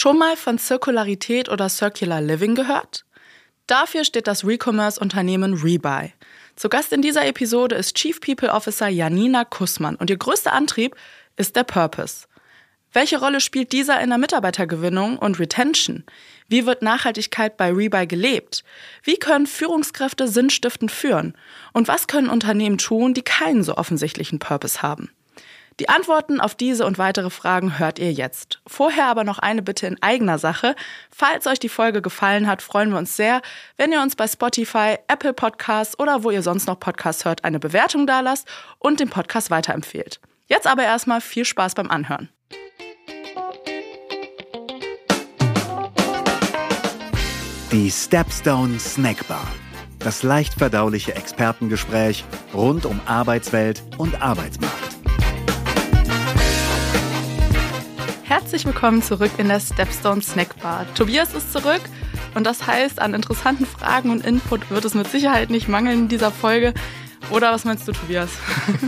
Schon mal von Zirkularität oder Circular Living gehört? Dafür steht das Recommerce-Unternehmen Rebuy. Zu Gast in dieser Episode ist Chief People Officer Janina Kussmann und ihr größter Antrieb ist der Purpose. Welche Rolle spielt dieser in der Mitarbeitergewinnung und Retention? Wie wird Nachhaltigkeit bei Rebuy gelebt? Wie können Führungskräfte sinnstiftend führen? Und was können Unternehmen tun, die keinen so offensichtlichen Purpose haben? Die Antworten auf diese und weitere Fragen hört ihr jetzt. Vorher aber noch eine Bitte in eigener Sache. Falls euch die Folge gefallen hat, freuen wir uns sehr, wenn ihr uns bei Spotify, Apple Podcasts oder wo ihr sonst noch Podcasts hört, eine Bewertung dalasst und den Podcast weiterempfehlt. Jetzt aber erstmal viel Spaß beim Anhören. Die Stepstone Snackbar. Das leicht verdauliche Expertengespräch rund um Arbeitswelt und Arbeitsmarkt. Herzlich willkommen zurück in der Stepstone Snackbar. Tobias ist zurück und das heißt, an interessanten Fragen und Input wird es mit Sicherheit nicht mangeln in dieser Folge. Oder was meinst du, Tobias?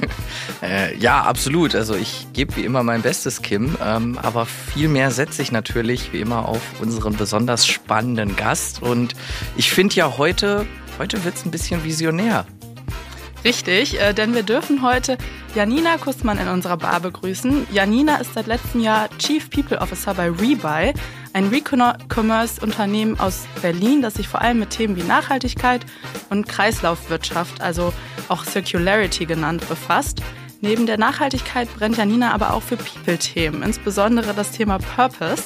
äh, ja, absolut. Also ich gebe wie immer mein Bestes, Kim. Ähm, aber viel mehr setze ich natürlich wie immer auf unseren besonders spannenden Gast. Und ich finde ja heute, heute wird es ein bisschen visionär. Richtig, äh, denn wir dürfen heute Janina Kussmann in unserer Bar begrüßen. Janina ist seit letztem Jahr Chief People Officer bei Rebuy, ein Recommerce-Unternehmen aus Berlin, das sich vor allem mit Themen wie Nachhaltigkeit und Kreislaufwirtschaft, also auch Circularity genannt, befasst. Neben der Nachhaltigkeit brennt Janina aber auch für People-Themen, insbesondere das Thema Purpose.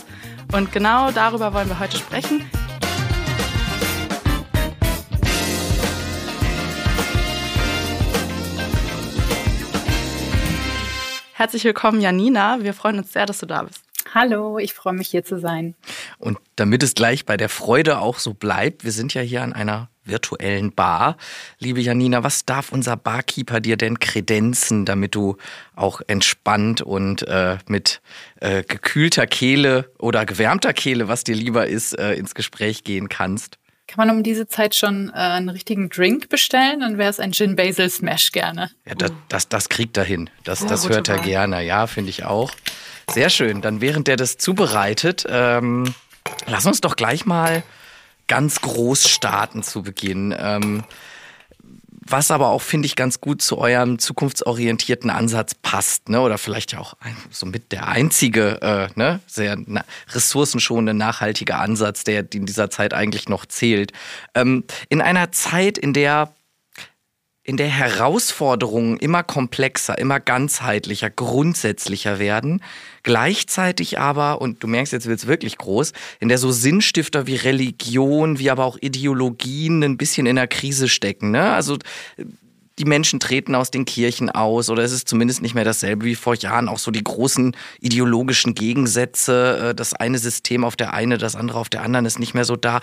Und genau darüber wollen wir heute sprechen. Herzlich willkommen, Janina. Wir freuen uns sehr, dass du da bist. Hallo, ich freue mich hier zu sein. Und damit es gleich bei der Freude auch so bleibt, wir sind ja hier an einer virtuellen Bar. Liebe Janina, was darf unser Barkeeper dir denn kredenzen, damit du auch entspannt und äh, mit äh, gekühlter Kehle oder gewärmter Kehle, was dir lieber ist, äh, ins Gespräch gehen kannst? Kann man um diese Zeit schon äh, einen richtigen Drink bestellen? Dann wäre es ein Gin Basil Smash gerne. Ja, das, das, das kriegt er hin. Das, ja, das hört er Wahl. gerne. Ja, finde ich auch. Sehr schön. Dann während der das zubereitet, ähm, lass uns doch gleich mal ganz groß starten zu Beginn. Ähm, was aber auch, finde ich, ganz gut zu eurem zukunftsorientierten Ansatz passt, ne? Oder vielleicht ja auch ein, somit der einzige, äh, ne, sehr na, ressourcenschonende, nachhaltige Ansatz, der in dieser Zeit eigentlich noch zählt. Ähm, in einer Zeit, in der in der Herausforderungen immer komplexer, immer ganzheitlicher, grundsätzlicher werden, gleichzeitig aber, und du merkst, jetzt wird es wirklich groß, in der so Sinnstifter wie Religion, wie aber auch Ideologien ein bisschen in der Krise stecken. Ne? Also die Menschen treten aus den Kirchen aus oder es ist zumindest nicht mehr dasselbe wie vor Jahren. Auch so die großen ideologischen Gegensätze, äh, das eine System auf der eine, das andere auf der anderen ist nicht mehr so da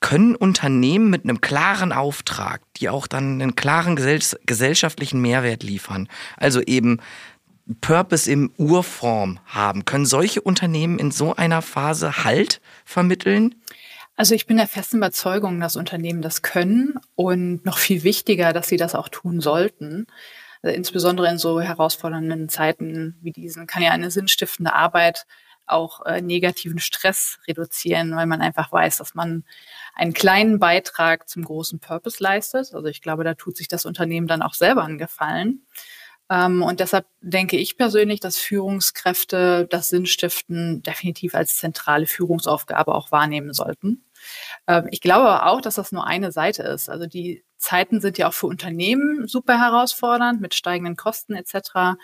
können Unternehmen mit einem klaren Auftrag, die auch dann einen klaren gesellschaftlichen Mehrwert liefern, also eben Purpose im Urform haben, können solche Unternehmen in so einer Phase Halt vermitteln? Also ich bin der festen Überzeugung, dass Unternehmen das können und noch viel wichtiger, dass sie das auch tun sollten. Also insbesondere in so herausfordernden Zeiten wie diesen kann ja eine sinnstiftende Arbeit auch äh, negativen Stress reduzieren, weil man einfach weiß, dass man einen kleinen Beitrag zum großen Purpose leistet. Also ich glaube, da tut sich das Unternehmen dann auch selber einen Gefallen. Ähm, und deshalb denke ich persönlich, dass Führungskräfte das Sinnstiften definitiv als zentrale Führungsaufgabe auch wahrnehmen sollten. Ähm, ich glaube aber auch, dass das nur eine Seite ist. Also die Zeiten sind ja auch für Unternehmen super herausfordernd mit steigenden Kosten etc.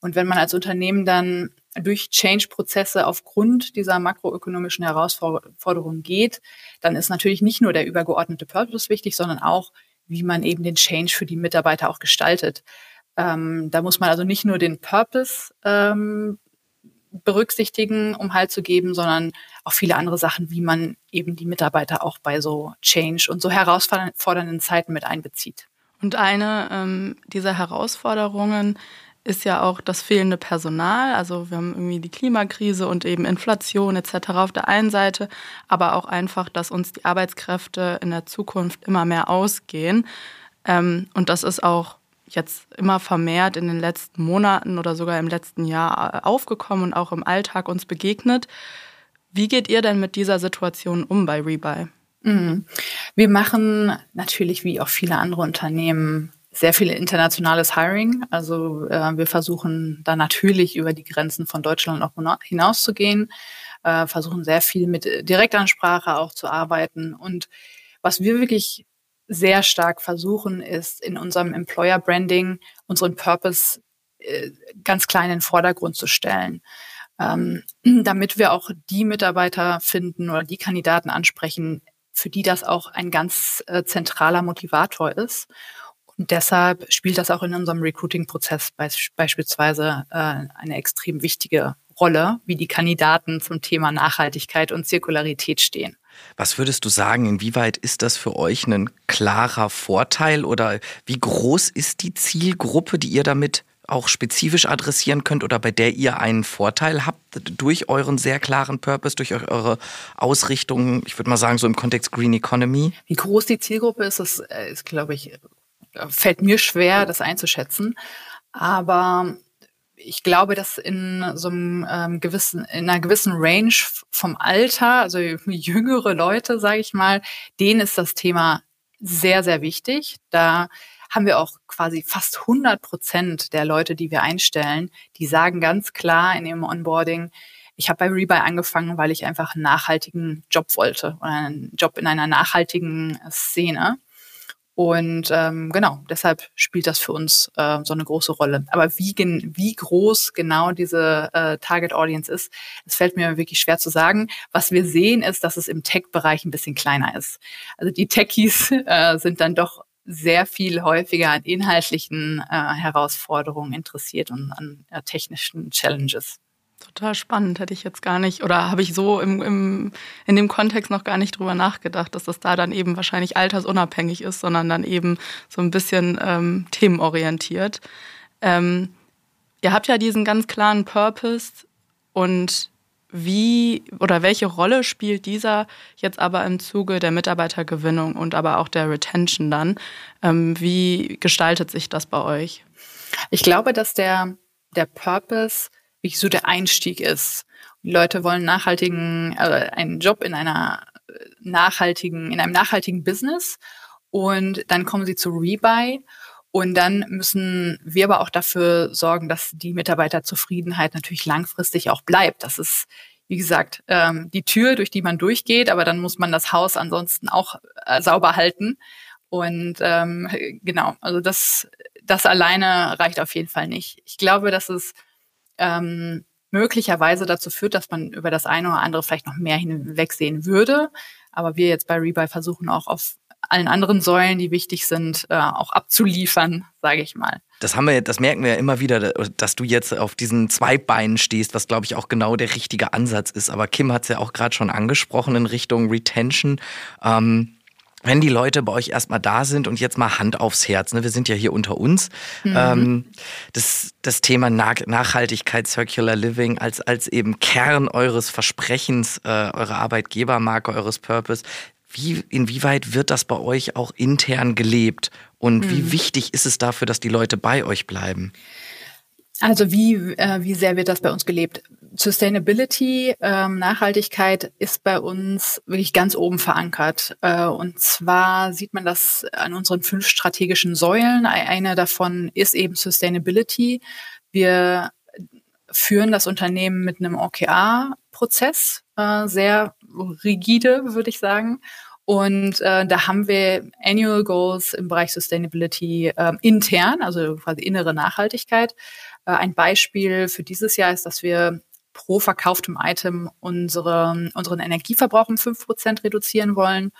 Und wenn man als Unternehmen dann durch Change-Prozesse aufgrund dieser makroökonomischen Herausforderungen geht, dann ist natürlich nicht nur der übergeordnete Purpose wichtig, sondern auch, wie man eben den Change für die Mitarbeiter auch gestaltet. Ähm, da muss man also nicht nur den Purpose ähm, berücksichtigen, um Halt zu geben, sondern auch viele andere Sachen, wie man eben die Mitarbeiter auch bei so Change und so herausfordernden Zeiten mit einbezieht. Und eine ähm, dieser Herausforderungen ist ja auch das fehlende Personal. Also wir haben irgendwie die Klimakrise und eben Inflation etc. auf der einen Seite, aber auch einfach, dass uns die Arbeitskräfte in der Zukunft immer mehr ausgehen. Ähm, und das ist auch jetzt immer vermehrt in den letzten Monaten oder sogar im letzten Jahr äh, aufgekommen und auch im Alltag uns begegnet. Wie geht ihr denn mit dieser Situation um bei Rebuy? Mhm. Wir machen natürlich wie auch viele andere Unternehmen sehr viel internationales Hiring. Also äh, wir versuchen da natürlich über die Grenzen von Deutschland auch hinauszugehen, äh, versuchen sehr viel mit Direktansprache auch zu arbeiten. Und was wir wirklich sehr stark versuchen, ist in unserem Employer Branding unseren Purpose äh, ganz klein in den Vordergrund zu stellen. Ähm, damit wir auch die Mitarbeiter finden oder die Kandidaten ansprechen, für die das auch ein ganz äh, zentraler Motivator ist. Und deshalb spielt das auch in unserem Recruiting-Prozess beisp beispielsweise äh, eine extrem wichtige Rolle, wie die Kandidaten zum Thema Nachhaltigkeit und Zirkularität stehen. Was würdest du sagen, inwieweit ist das für euch ein klarer Vorteil oder wie groß ist die Zielgruppe, die ihr damit auch spezifisch adressieren könnt oder bei der ihr einen Vorteil habt durch euren sehr klaren Purpose, durch eure Ausrichtung, ich würde mal sagen, so im Kontext Green Economy? Wie groß die Zielgruppe ist, das äh, ist, glaube ich, fällt mir schwer, das einzuschätzen. Aber ich glaube, dass in so einem ähm, gewissen, in einer gewissen Range vom Alter, also jüngere Leute, sage ich mal, denen ist das Thema sehr, sehr wichtig. Da haben wir auch quasi fast 100 Prozent der Leute, die wir einstellen, die sagen ganz klar in ihrem Onboarding, ich habe bei Rebuy angefangen, weil ich einfach einen nachhaltigen Job wollte oder einen Job in einer nachhaltigen Szene. Und ähm, genau, deshalb spielt das für uns äh, so eine große Rolle. Aber wie, gen wie groß genau diese äh, Target Audience ist, das fällt mir wirklich schwer zu sagen. Was wir sehen, ist, dass es im Tech-Bereich ein bisschen kleiner ist. Also die Techies äh, sind dann doch sehr viel häufiger an inhaltlichen äh, Herausforderungen interessiert und an äh, technischen Challenges. Total spannend, hätte ich jetzt gar nicht, oder habe ich so im, im, in dem Kontext noch gar nicht drüber nachgedacht, dass das da dann eben wahrscheinlich altersunabhängig ist, sondern dann eben so ein bisschen ähm, themenorientiert. Ähm, ihr habt ja diesen ganz klaren Purpose und wie oder welche Rolle spielt dieser jetzt aber im Zuge der Mitarbeitergewinnung und aber auch der Retention dann? Ähm, wie gestaltet sich das bei euch? Ich glaube, dass der, der Purpose wie so der Einstieg ist. Die Leute wollen nachhaltigen, äh, einen Job in einer äh, nachhaltigen, in einem nachhaltigen Business und dann kommen sie zu Rebuy und dann müssen wir aber auch dafür sorgen, dass die Mitarbeiterzufriedenheit natürlich langfristig auch bleibt. Das ist, wie gesagt, ähm, die Tür, durch die man durchgeht, aber dann muss man das Haus ansonsten auch äh, sauber halten. Und ähm, genau, also das, das alleine reicht auf jeden Fall nicht. Ich glaube, dass es ähm, möglicherweise dazu führt, dass man über das eine oder andere vielleicht noch mehr hinwegsehen würde. Aber wir jetzt bei Rebuy versuchen auch auf allen anderen Säulen, die wichtig sind, äh, auch abzuliefern, sage ich mal. Das haben wir, das merken wir ja immer wieder, dass du jetzt auf diesen zwei Beinen stehst, was glaube ich auch genau der richtige Ansatz ist. Aber Kim hat es ja auch gerade schon angesprochen in Richtung Retention. Ähm, wenn die Leute bei euch erstmal da sind und jetzt mal Hand aufs Herz, ne, wir sind ja hier unter uns, mhm. ähm, das, das Thema Nachhaltigkeit, Circular Living als, als eben Kern eures Versprechens, äh, eurer Arbeitgebermarke, eures Purpose, wie, inwieweit wird das bei euch auch intern gelebt und mhm. wie wichtig ist es dafür, dass die Leute bei euch bleiben? Also wie, äh, wie sehr wird das bei uns gelebt? Sustainability, ähm, Nachhaltigkeit ist bei uns wirklich ganz oben verankert. Äh, und zwar sieht man das an unseren fünf strategischen Säulen. Eine davon ist eben Sustainability. Wir führen das Unternehmen mit einem OKR-Prozess, äh, sehr rigide, würde ich sagen. Und äh, da haben wir Annual Goals im Bereich Sustainability äh, intern, also quasi innere Nachhaltigkeit. Äh, ein Beispiel für dieses Jahr ist, dass wir pro verkauftem Item unsere, unseren Energieverbrauch um fünf Prozent reduzieren wollen.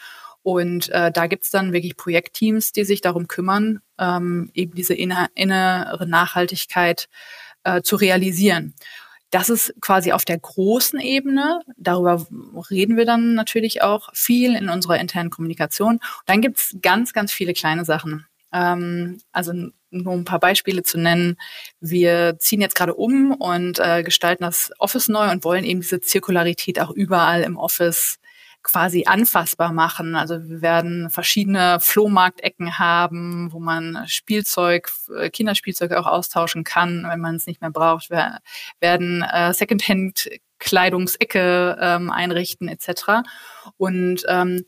Und äh, da gibt's dann wirklich Projektteams, die sich darum kümmern, ähm, eben diese inner, innere Nachhaltigkeit äh, zu realisieren. Das ist quasi auf der großen Ebene. Darüber reden wir dann natürlich auch viel in unserer internen Kommunikation. dann gibt's ganz, ganz viele kleine Sachen. Ähm, also nur ein paar Beispiele zu nennen. Wir ziehen jetzt gerade um und äh, gestalten das Office neu und wollen eben diese Zirkularität auch überall im Office quasi anfassbar machen. Also wir werden verschiedene Flohmarktecken haben, wo man Spielzeug, äh, Kinderspielzeug auch austauschen kann, wenn man es nicht mehr braucht. Wir werden äh, Secondhand Kleidungsecke ähm, einrichten etc. Und ähm,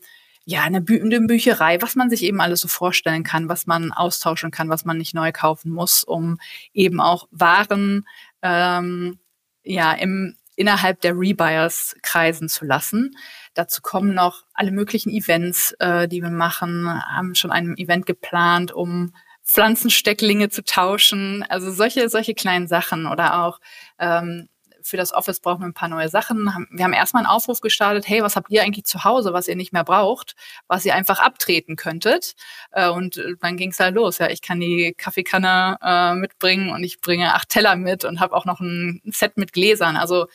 ja, eine, Bü eine Bücherei, was man sich eben alles so vorstellen kann, was man austauschen kann, was man nicht neu kaufen muss, um eben auch Waren ähm, ja im innerhalb der Rebuyers kreisen zu lassen. Dazu kommen noch alle möglichen Events, äh, die wir machen, haben schon ein Event geplant, um Pflanzenstecklinge zu tauschen. Also solche, solche kleinen Sachen oder auch ähm, für das Office brauchen wir ein paar neue Sachen. Wir haben erstmal einen Aufruf gestartet, hey, was habt ihr eigentlich zu Hause, was ihr nicht mehr braucht, was ihr einfach abtreten könntet? Äh, und dann ging es halt los. Ja, ich kann die Kaffeekanne äh, mitbringen und ich bringe acht Teller mit und habe auch noch ein Set mit Gläsern. Also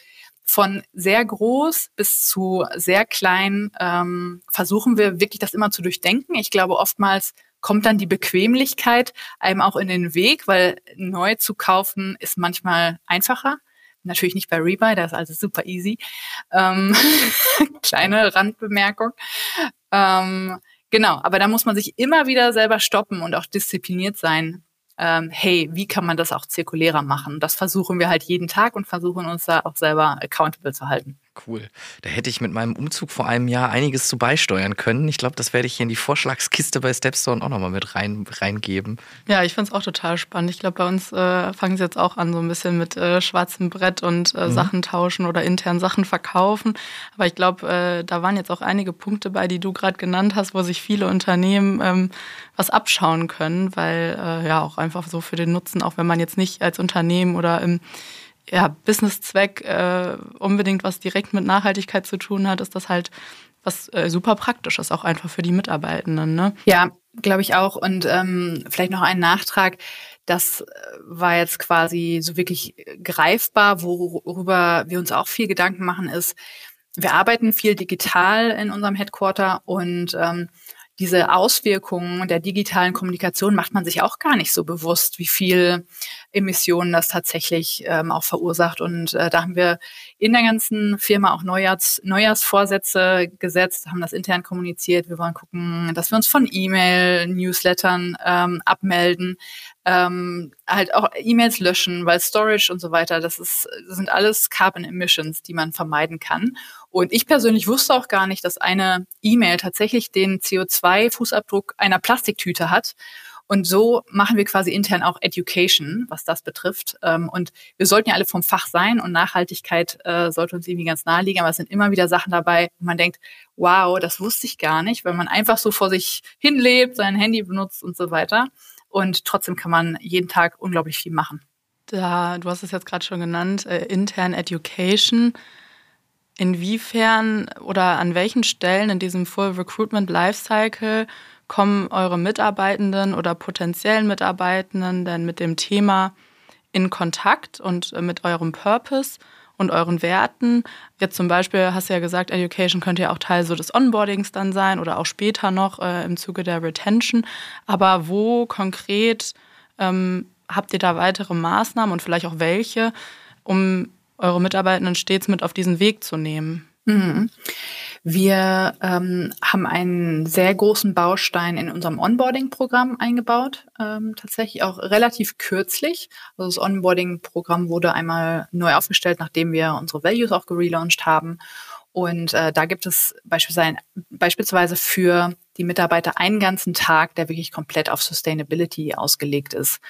von sehr groß bis zu sehr klein ähm, versuchen wir wirklich das immer zu durchdenken. Ich glaube, oftmals kommt dann die Bequemlichkeit einem auch in den Weg, weil neu zu kaufen ist manchmal einfacher. Natürlich nicht bei Rebuy, da ist alles super easy. Ähm, kleine Randbemerkung. Ähm, genau, aber da muss man sich immer wieder selber stoppen und auch diszipliniert sein, ähm, hey, wie kann man das auch zirkulärer machen? Das versuchen wir halt jeden Tag und versuchen uns da auch selber accountable zu halten. Cool. Da hätte ich mit meinem Umzug vor einem Jahr einiges zu beisteuern können. Ich glaube, das werde ich hier in die Vorschlagskiste bei Stepstone auch nochmal mit rein, reingeben. Ja, ich finde es auch total spannend. Ich glaube, bei uns äh, fangen sie jetzt auch an, so ein bisschen mit äh, schwarzem Brett und äh, mhm. Sachen tauschen oder intern Sachen verkaufen. Aber ich glaube, äh, da waren jetzt auch einige Punkte bei, die du gerade genannt hast, wo sich viele Unternehmen ähm, was abschauen können, weil äh, ja auch einfach so für den Nutzen, auch wenn man jetzt nicht als Unternehmen oder im ja, Businesszweck äh, unbedingt was direkt mit Nachhaltigkeit zu tun hat, ist das halt was äh, super praktisch ist, auch einfach für die Mitarbeitenden. Ne? Ja, glaube ich auch. Und ähm, vielleicht noch ein Nachtrag. Das äh, war jetzt quasi so wirklich greifbar, worüber wir uns auch viel Gedanken machen, ist, wir arbeiten viel digital in unserem Headquarter und ähm, diese Auswirkungen der digitalen Kommunikation macht man sich auch gar nicht so bewusst, wie viel Emissionen das tatsächlich ähm, auch verursacht. Und äh, da haben wir in der ganzen Firma auch Neujahrs, Neujahrsvorsätze gesetzt, haben das intern kommuniziert. Wir wollen gucken, dass wir uns von E-Mail, Newslettern ähm, abmelden, ähm, halt auch E-Mails löschen, weil Storage und so weiter, das, ist, das sind alles Carbon Emissions, die man vermeiden kann. Und ich persönlich wusste auch gar nicht, dass eine E-Mail tatsächlich den CO2-Fußabdruck einer Plastiktüte hat. Und so machen wir quasi intern auch Education, was das betrifft. Ähm, und wir sollten ja alle vom Fach sein und Nachhaltigkeit äh, sollte uns irgendwie ganz nahe liegen. Aber es sind immer wieder Sachen dabei, wo man denkt, wow, das wusste ich gar nicht, weil man einfach so vor sich hinlebt, sein Handy benutzt und so weiter. Und trotzdem kann man jeden Tag unglaublich viel machen. Da, du hast es jetzt gerade schon genannt, äh, intern Education. Inwiefern oder an welchen Stellen in diesem Full Recruitment Lifecycle kommen eure Mitarbeitenden oder potenziellen Mitarbeitenden denn mit dem Thema in Kontakt und äh, mit eurem Purpose und euren Werten? Jetzt zum Beispiel hast du ja gesagt, Education könnte ja auch Teil so des Onboardings dann sein oder auch später noch äh, im Zuge der Retention. Aber wo konkret ähm, habt ihr da weitere Maßnahmen und vielleicht auch welche, um eure Mitarbeitenden stets mit auf diesen Weg zu nehmen? Mhm. Wir ähm, haben einen sehr großen Baustein in unserem Onboarding-Programm eingebaut, ähm, tatsächlich auch relativ kürzlich. Also das Onboarding-Programm wurde einmal neu aufgestellt, nachdem wir unsere Values auch gelauncht haben. Und äh, da gibt es beispielsweise, für die Mitarbeiter einen ganzen Tag, der wirklich komplett auf Sustainability ausgelegt ist.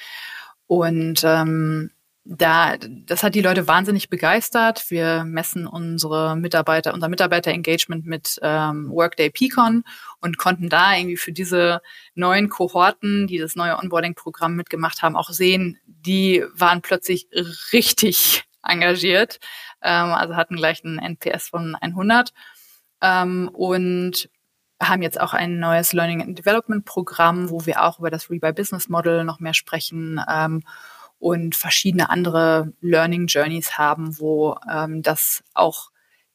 Und ähm, da, das hat die Leute wahnsinnig begeistert. Wir messen unsere Mitarbeiter, unser Mitarbeiterengagement mit ähm, Workday Peakon und konnten da irgendwie für diese neuen Kohorten, die das neue Onboarding-Programm mitgemacht haben, auch sehen, die waren plötzlich richtig engagiert, ähm, also hatten gleich einen NPS von 100 ähm, und haben jetzt auch ein neues Learning and Development Programm, wo wir auch über das Rebuy Business Model noch mehr sprechen. Ähm, und verschiedene andere Learning Journeys haben, wo ähm, das auch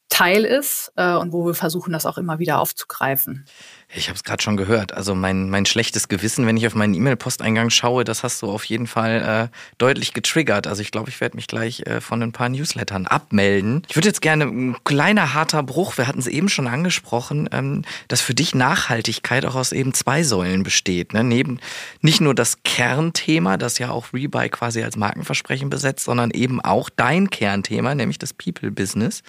Teil ist äh, und wo wir versuchen, das auch immer wieder aufzugreifen. Ich habe es gerade schon gehört. Also mein, mein schlechtes Gewissen, wenn ich auf meinen E-Mail-Posteingang schaue, das hast du auf jeden Fall äh, deutlich getriggert. Also ich glaube, ich werde mich gleich äh, von ein paar Newslettern abmelden. Ich würde jetzt gerne, ein kleiner harter Bruch, wir hatten es eben schon angesprochen, ähm, dass für dich Nachhaltigkeit auch aus eben zwei Säulen besteht. Ne? Neben nicht nur das Kernthema, das ja auch Rebuy quasi als Markenversprechen besetzt, sondern eben auch dein Kernthema, nämlich das People-Business.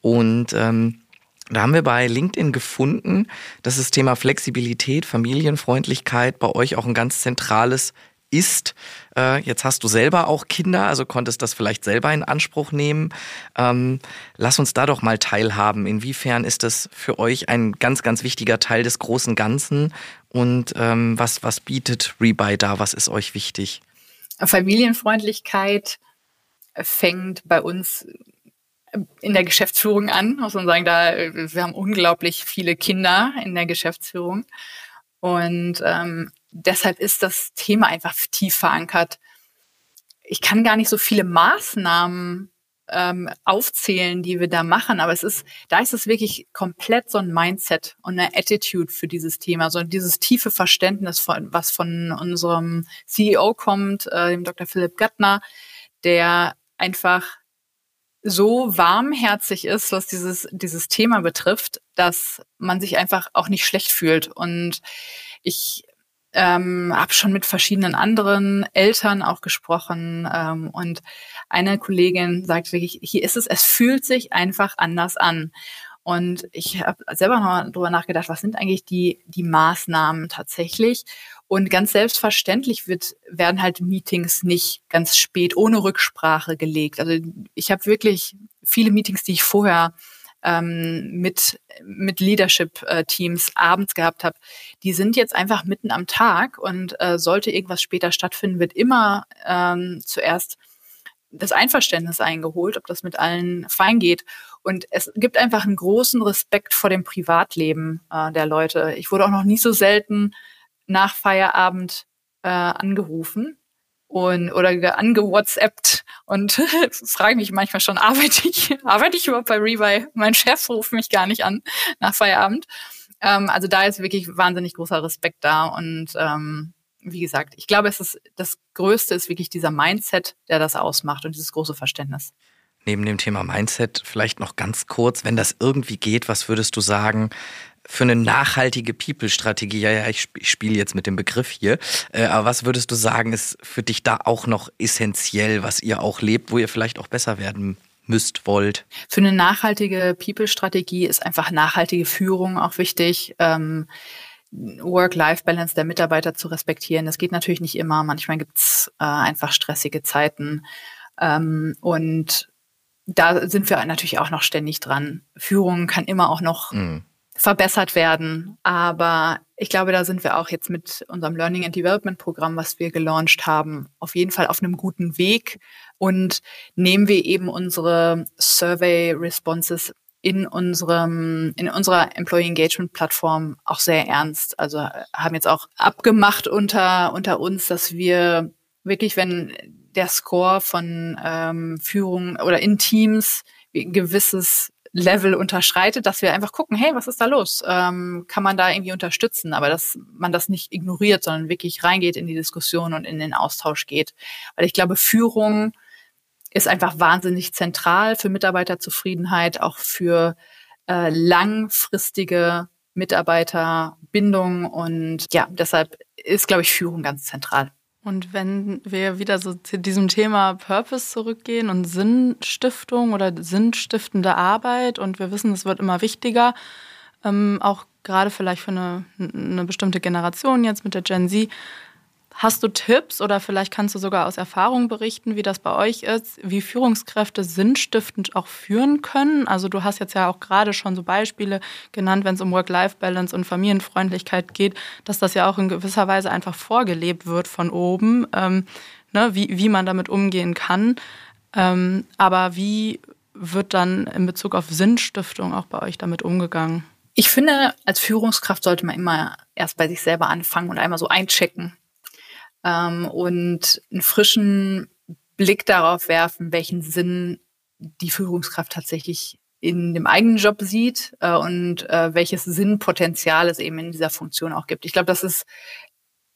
Und ähm, da haben wir bei LinkedIn gefunden, dass das Thema Flexibilität, Familienfreundlichkeit bei euch auch ein ganz zentrales ist. Äh, jetzt hast du selber auch Kinder, also konntest das vielleicht selber in Anspruch nehmen. Ähm, lass uns da doch mal teilhaben. Inwiefern ist das für euch ein ganz, ganz wichtiger Teil des großen Ganzen? Und ähm, was, was bietet Rebuy da? Was ist euch wichtig? Familienfreundlichkeit fängt bei uns in der Geschäftsführung an, muss man sagen, da wir haben unglaublich viele Kinder in der Geschäftsführung und ähm, deshalb ist das Thema einfach tief verankert. Ich kann gar nicht so viele Maßnahmen ähm, aufzählen, die wir da machen, aber es ist, da ist es wirklich komplett so ein Mindset und eine Attitude für dieses Thema, so dieses tiefe Verständnis von, was von unserem CEO kommt, äh, dem Dr. Philipp Gattner, der einfach so warmherzig ist, was dieses, dieses Thema betrifft, dass man sich einfach auch nicht schlecht fühlt. Und ich ähm, habe schon mit verschiedenen anderen Eltern auch gesprochen. Ähm, und eine Kollegin sagt wirklich, hier ist es, es fühlt sich einfach anders an. Und ich habe selber noch drüber nachgedacht, was sind eigentlich die, die Maßnahmen tatsächlich? Und ganz selbstverständlich wird, werden halt Meetings nicht ganz spät ohne Rücksprache gelegt. Also ich habe wirklich viele Meetings, die ich vorher ähm, mit, mit Leadership-Teams abends gehabt habe, die sind jetzt einfach mitten am Tag und äh, sollte irgendwas später stattfinden, wird immer ähm, zuerst das Einverständnis eingeholt, ob das mit allen fein geht. Und es gibt einfach einen großen Respekt vor dem Privatleben äh, der Leute. Ich wurde auch noch nie so selten nach Feierabend äh, angerufen und oder angewhatsappt und frage mich manchmal schon, arbeite ich, arbeite ich überhaupt bei Rebuy? Mein Chef ruft mich gar nicht an nach Feierabend. Ähm, also da ist wirklich wahnsinnig großer Respekt da und ähm, wie gesagt, ich glaube, es ist das Größte ist wirklich dieser Mindset, der das ausmacht und dieses große Verständnis. Neben dem Thema Mindset vielleicht noch ganz kurz, wenn das irgendwie geht, was würdest du sagen, für eine nachhaltige People-Strategie, ja, ja, ich, spiele jetzt mit dem Begriff hier, äh, aber was würdest du sagen, ist für dich da auch noch essentiell, was ihr auch lebt, wo ihr vielleicht auch besser werden müsst, wollt? Für eine nachhaltige People-Strategie ist einfach nachhaltige Führung auch wichtig. Ähm, Work-Life-Balance der Mitarbeiter zu respektieren. Das geht natürlich nicht immer. Manchmal gibt's äh, einfach stressige Zeiten. Ähm, und da sind wir natürlich auch noch ständig dran. Führung kann immer auch noch mhm verbessert werden. Aber ich glaube, da sind wir auch jetzt mit unserem Learning and Development Programm, was wir gelauncht haben, auf jeden Fall auf einem guten Weg und nehmen wir eben unsere Survey Responses in unserem, in unserer Employee Engagement Plattform auch sehr ernst. Also haben jetzt auch abgemacht unter, unter uns, dass wir wirklich, wenn der Score von ähm, Führung oder in Teams gewisses Level unterschreitet, dass wir einfach gucken, hey, was ist da los? Ähm, kann man da irgendwie unterstützen? Aber dass man das nicht ignoriert, sondern wirklich reingeht in die Diskussion und in den Austausch geht. Weil ich glaube, Führung ist einfach wahnsinnig zentral für Mitarbeiterzufriedenheit, auch für äh, langfristige Mitarbeiterbindung. Und ja, deshalb ist, glaube ich, Führung ganz zentral. Und wenn wir wieder so zu diesem Thema Purpose zurückgehen und Sinnstiftung oder sinnstiftende Arbeit und wir wissen, es wird immer wichtiger, ähm, auch gerade vielleicht für eine, eine bestimmte Generation jetzt mit der Gen Z, Hast du Tipps oder vielleicht kannst du sogar aus Erfahrung berichten, wie das bei euch ist, wie Führungskräfte sinnstiftend auch führen können? Also du hast jetzt ja auch gerade schon so Beispiele genannt, wenn es um Work-Life-Balance und Familienfreundlichkeit geht, dass das ja auch in gewisser Weise einfach vorgelebt wird von oben, ähm, ne, wie, wie man damit umgehen kann. Ähm, aber wie wird dann in Bezug auf Sinnstiftung auch bei euch damit umgegangen? Ich finde, als Führungskraft sollte man immer erst bei sich selber anfangen und einmal so einchecken ähm, und einen frischen Blick darauf werfen, welchen Sinn die Führungskraft tatsächlich in dem eigenen Job sieht äh, und äh, welches Sinnpotenzial es eben in dieser Funktion auch gibt. Ich glaube, das ist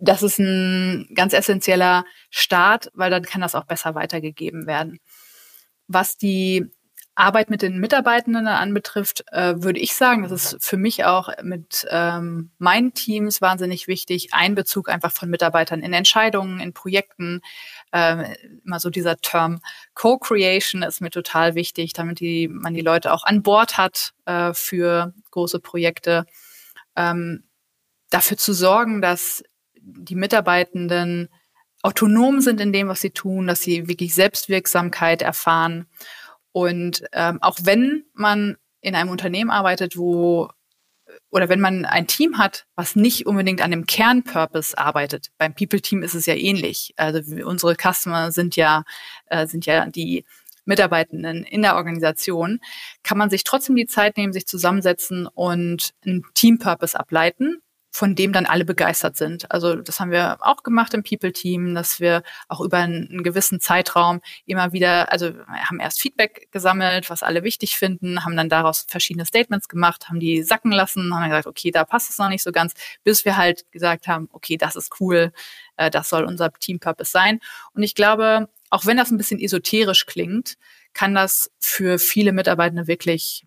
das ist ein ganz essentieller Start, weil dann kann das auch besser weitergegeben werden. Was die Arbeit mit den Mitarbeitenden anbetrifft, äh, würde ich sagen, das ist für mich auch mit ähm, meinen Teams wahnsinnig wichtig, Einbezug einfach von Mitarbeitern in Entscheidungen, in Projekten. Äh, immer so dieser Term Co-Creation ist mir total wichtig, damit die, man die Leute auch an Bord hat äh, für große Projekte. Ähm, dafür zu sorgen, dass die Mitarbeitenden autonom sind in dem, was sie tun, dass sie wirklich Selbstwirksamkeit erfahren und ähm, auch wenn man in einem Unternehmen arbeitet, wo oder wenn man ein Team hat, was nicht unbedingt an dem Kernpurpose arbeitet, beim People-Team ist es ja ähnlich. Also unsere Customer sind ja, äh, sind ja die Mitarbeitenden in der Organisation, kann man sich trotzdem die Zeit nehmen, sich zusammensetzen und einen Team-Purpose ableiten von dem dann alle begeistert sind. Also das haben wir auch gemacht im People-Team, dass wir auch über einen gewissen Zeitraum immer wieder, also haben erst Feedback gesammelt, was alle wichtig finden, haben dann daraus verschiedene Statements gemacht, haben die sacken lassen, haben gesagt, okay, da passt es noch nicht so ganz, bis wir halt gesagt haben, okay, das ist cool, äh, das soll unser Team-Purpose sein. Und ich glaube, auch wenn das ein bisschen esoterisch klingt, kann das für viele Mitarbeitende wirklich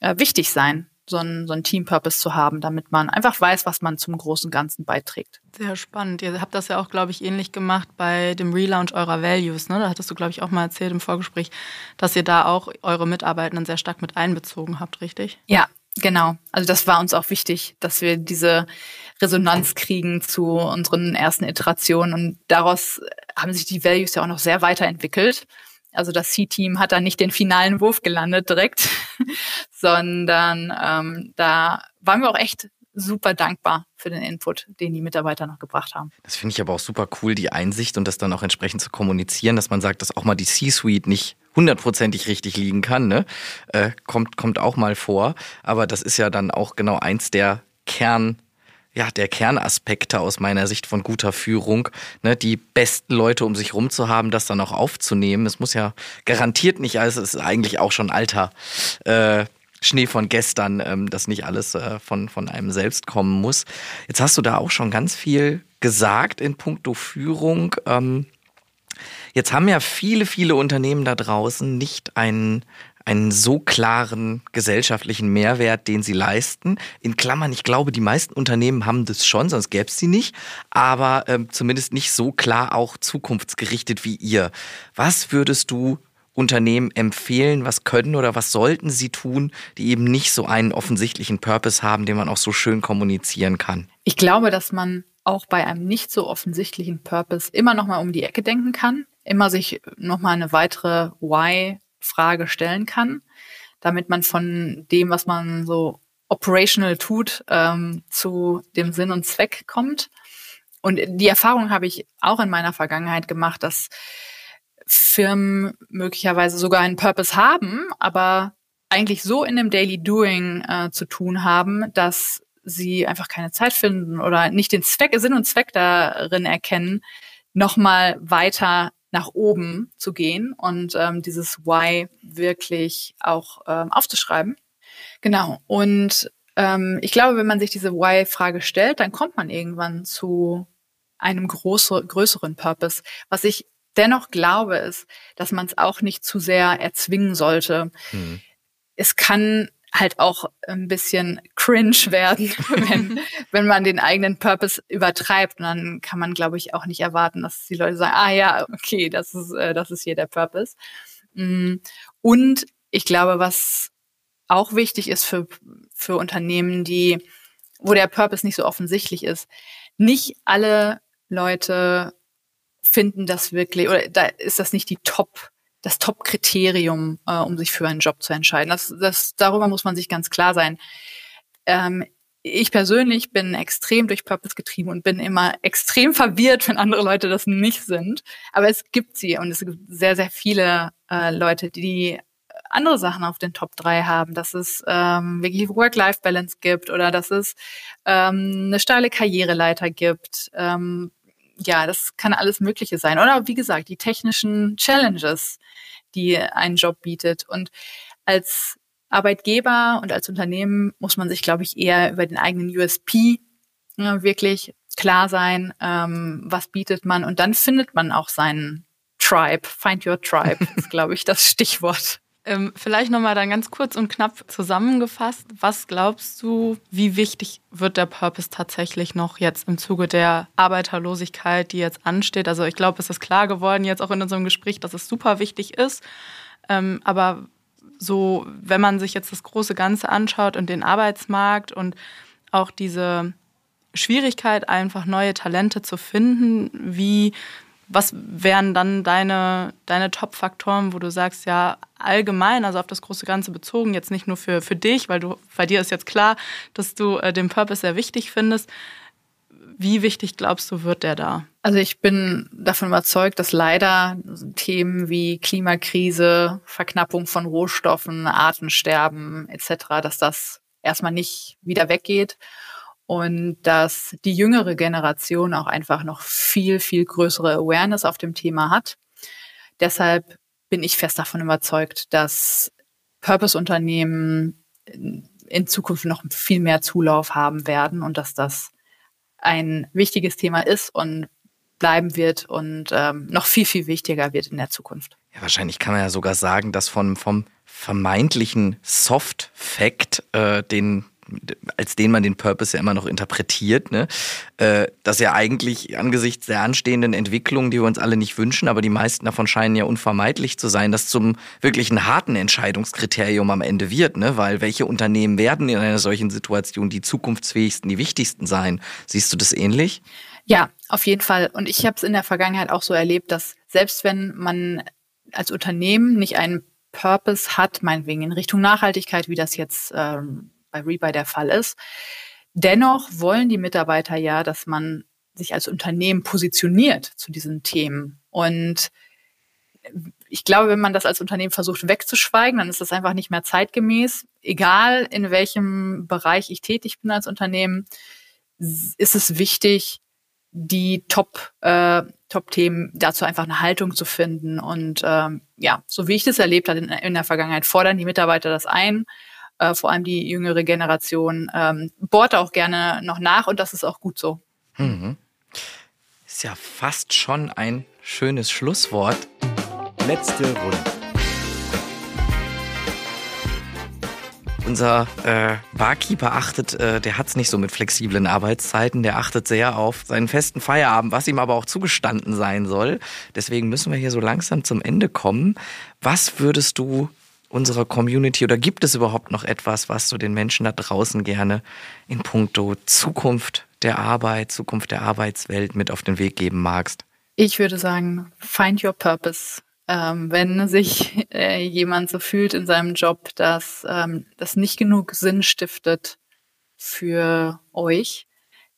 äh, wichtig sein, so einen, so einen Team-Purpose zu haben, damit man einfach weiß, was man zum großen Ganzen beiträgt. Sehr spannend. Ihr habt das ja auch, glaube ich, ähnlich gemacht bei dem Relaunch eurer Values. Ne? Da hattest du, glaube ich, auch mal erzählt im Vorgespräch, dass ihr da auch eure Mitarbeitenden sehr stark mit einbezogen habt, richtig? Ja, genau. Also das war uns auch wichtig, dass wir diese Resonanz kriegen zu unseren ersten Iterationen. Und daraus haben sich die Values ja auch noch sehr weiterentwickelt. Also das C-Team hat da nicht den finalen Wurf gelandet direkt, sondern ähm, da waren wir auch echt super dankbar für den Input, den die Mitarbeiter noch gebracht haben. Das finde ich aber auch super cool, die Einsicht und das dann auch entsprechend zu kommunizieren, dass man sagt, dass auch mal die C-Suite nicht hundertprozentig richtig liegen kann. Ne? Äh, kommt, kommt auch mal vor. Aber das ist ja dann auch genau eins der Kern ja, der Kernaspekte aus meiner Sicht von guter Führung, ne, die besten Leute um sich rum zu haben, das dann auch aufzunehmen. Es muss ja garantiert nicht, also es ist eigentlich auch schon alter äh, Schnee von gestern, ähm, dass nicht alles äh, von, von einem selbst kommen muss. Jetzt hast du da auch schon ganz viel gesagt in puncto Führung. Ähm, jetzt haben ja viele, viele Unternehmen da draußen nicht einen einen so klaren gesellschaftlichen Mehrwert, den sie leisten. In Klammern, ich glaube, die meisten Unternehmen haben das schon, sonst gäbe es sie nicht, aber ähm, zumindest nicht so klar auch zukunftsgerichtet wie ihr. Was würdest du Unternehmen empfehlen? Was können oder was sollten sie tun, die eben nicht so einen offensichtlichen Purpose haben, den man auch so schön kommunizieren kann? Ich glaube, dass man auch bei einem nicht so offensichtlichen Purpose immer noch mal um die Ecke denken kann, immer sich noch mal eine weitere Why Frage stellen kann, damit man von dem, was man so operational tut, ähm, zu dem Sinn und Zweck kommt. Und die Erfahrung habe ich auch in meiner Vergangenheit gemacht, dass Firmen möglicherweise sogar einen Purpose haben, aber eigentlich so in dem Daily Doing äh, zu tun haben, dass sie einfach keine Zeit finden oder nicht den Zweck, Sinn und Zweck darin erkennen, nochmal weiter nach oben zu gehen und ähm, dieses Why wirklich auch ähm, aufzuschreiben. Genau. Und ähm, ich glaube, wenn man sich diese Why-Frage stellt, dann kommt man irgendwann zu einem große, größeren Purpose. Was ich dennoch glaube, ist, dass man es auch nicht zu sehr erzwingen sollte. Mhm. Es kann halt auch ein bisschen cringe werden, wenn, wenn man den eigenen Purpose übertreibt. Und dann kann man, glaube ich, auch nicht erwarten, dass die Leute sagen, ah ja, okay, das ist, äh, das ist hier der Purpose. Mm, und ich glaube, was auch wichtig ist für, für Unternehmen, die, wo der Purpose nicht so offensichtlich ist, nicht alle Leute finden das wirklich, oder da ist das nicht die Top- das Top-Kriterium, äh, um sich für einen Job zu entscheiden. Das, das, darüber muss man sich ganz klar sein. Ähm, ich persönlich bin extrem durch Purpose getrieben und bin immer extrem verwirrt, wenn andere Leute das nicht sind. Aber es gibt sie und es gibt sehr, sehr viele äh, Leute, die andere Sachen auf den Top 3 haben, dass es ähm, wirklich Work-Life-Balance gibt oder dass es ähm, eine steile Karriereleiter gibt, ähm, ja, das kann alles Mögliche sein. Oder wie gesagt, die technischen Challenges, die ein Job bietet. Und als Arbeitgeber und als Unternehmen muss man sich, glaube ich, eher über den eigenen USP äh, wirklich klar sein, ähm, was bietet man und dann findet man auch seinen Tribe. Find your Tribe ist, glaube ich, das Stichwort. Ähm, vielleicht nochmal dann ganz kurz und knapp zusammengefasst. Was glaubst du, wie wichtig wird der Purpose tatsächlich noch jetzt im Zuge der Arbeiterlosigkeit, die jetzt ansteht? Also ich glaube, es ist klar geworden jetzt auch in unserem Gespräch, dass es super wichtig ist. Ähm, aber so, wenn man sich jetzt das große Ganze anschaut und den Arbeitsmarkt und auch diese Schwierigkeit, einfach neue Talente zu finden, wie was wären dann deine, deine Top-Faktoren, wo du sagst, ja, allgemein, also auf das große Ganze bezogen, jetzt nicht nur für, für dich, weil du, bei dir ist jetzt klar, dass du äh, den Purpose sehr wichtig findest. Wie wichtig glaubst du, wird der da? Also ich bin davon überzeugt, dass leider Themen wie Klimakrise, Verknappung von Rohstoffen, Artensterben etc., dass das erstmal nicht wieder weggeht und dass die jüngere Generation auch einfach noch viel, viel größere Awareness auf dem Thema hat. Deshalb bin ich fest davon überzeugt, dass Purpose-Unternehmen in Zukunft noch viel mehr Zulauf haben werden und dass das ein wichtiges Thema ist und bleiben wird und ähm, noch viel, viel wichtiger wird in der Zukunft. Ja, wahrscheinlich kann man ja sogar sagen, dass von, vom vermeintlichen Soft-Fact, äh, den als den man den Purpose ja immer noch interpretiert, ne? Äh, dass ja eigentlich angesichts der anstehenden Entwicklungen, die wir uns alle nicht wünschen, aber die meisten davon scheinen ja unvermeidlich zu sein, dass zum wirklichen harten Entscheidungskriterium am Ende wird, ne? weil welche Unternehmen werden in einer solchen Situation die zukunftsfähigsten, die wichtigsten sein? Siehst du das ähnlich? Ja, auf jeden Fall. Und ich habe es in der Vergangenheit auch so erlebt, dass selbst wenn man als Unternehmen nicht einen Purpose hat, meinetwegen in Richtung Nachhaltigkeit, wie das jetzt ähm, bei Rebuy der Fall ist. Dennoch wollen die Mitarbeiter ja, dass man sich als Unternehmen positioniert zu diesen Themen. Und ich glaube, wenn man das als Unternehmen versucht wegzuschweigen, dann ist das einfach nicht mehr zeitgemäß. Egal in welchem Bereich ich tätig bin als Unternehmen, ist es wichtig, die Top, äh, Top-Themen dazu einfach eine Haltung zu finden. Und ähm, ja, so wie ich das erlebt habe in, in der Vergangenheit, fordern die Mitarbeiter das ein äh, vor allem die jüngere Generation, ähm, bohrt auch gerne noch nach und das ist auch gut so. Mhm. Ist ja fast schon ein schönes Schlusswort. Letzte Runde. Unser äh, Barkeeper achtet, äh, der hat es nicht so mit flexiblen Arbeitszeiten, der achtet sehr auf seinen festen Feierabend, was ihm aber auch zugestanden sein soll. Deswegen müssen wir hier so langsam zum Ende kommen. Was würdest du unserer Community oder gibt es überhaupt noch etwas, was du den Menschen da draußen gerne in puncto Zukunft der Arbeit, Zukunft der Arbeitswelt mit auf den Weg geben magst? Ich würde sagen, find your purpose. Ähm, wenn sich äh, jemand so fühlt in seinem Job, dass ähm, das nicht genug Sinn stiftet für euch,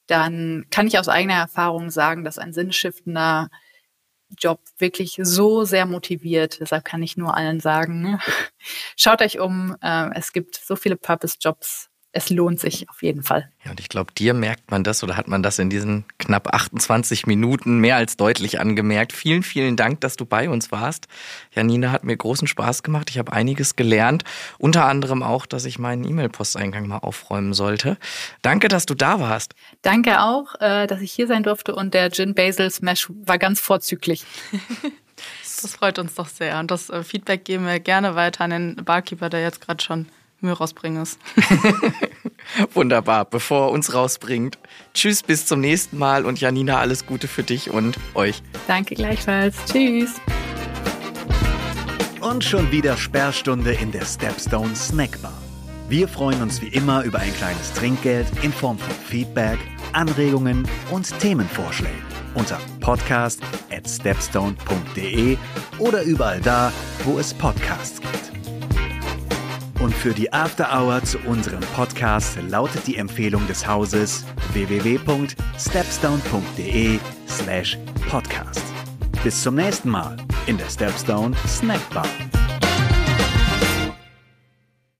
dann kann ich aus eigener Erfahrung sagen, dass ein sinnstiftender Job wirklich so sehr motiviert. Deshalb kann ich nur allen sagen, ne? schaut euch um. Äh, es gibt so viele Purpose-Jobs es lohnt sich auf jeden Fall. Ja, und ich glaube, dir merkt man das oder hat man das in diesen knapp 28 Minuten mehr als deutlich angemerkt. Vielen, vielen Dank, dass du bei uns warst. Janina hat mir großen Spaß gemacht. Ich habe einiges gelernt. Unter anderem auch, dass ich meinen E-Mail-Posteingang mal aufräumen sollte. Danke, dass du da warst. Danke auch, äh, dass ich hier sein durfte und der Gin Basil Smash war ganz vorzüglich. Das freut uns doch sehr. Und das äh, Feedback geben wir gerne weiter an den Barkeeper, der jetzt gerade schon Müll rausbringst. Wunderbar. Bevor er uns rausbringt. Tschüss, bis zum nächsten Mal und Janina, alles Gute für dich und euch. Danke gleichfalls. Tschüss. Und schon wieder Sperrstunde in der Stepstone Snackbar. Wir freuen uns wie immer über ein kleines Trinkgeld in Form von Feedback, Anregungen und Themenvorschlägen unter podcast at stepstone.de oder überall da, wo es Podcasts gibt. Und für die After Hour zu unserem Podcast lautet die Empfehlung des Hauses www.stepstone.de slash podcast. Bis zum nächsten Mal in der Stepstone Snackbar.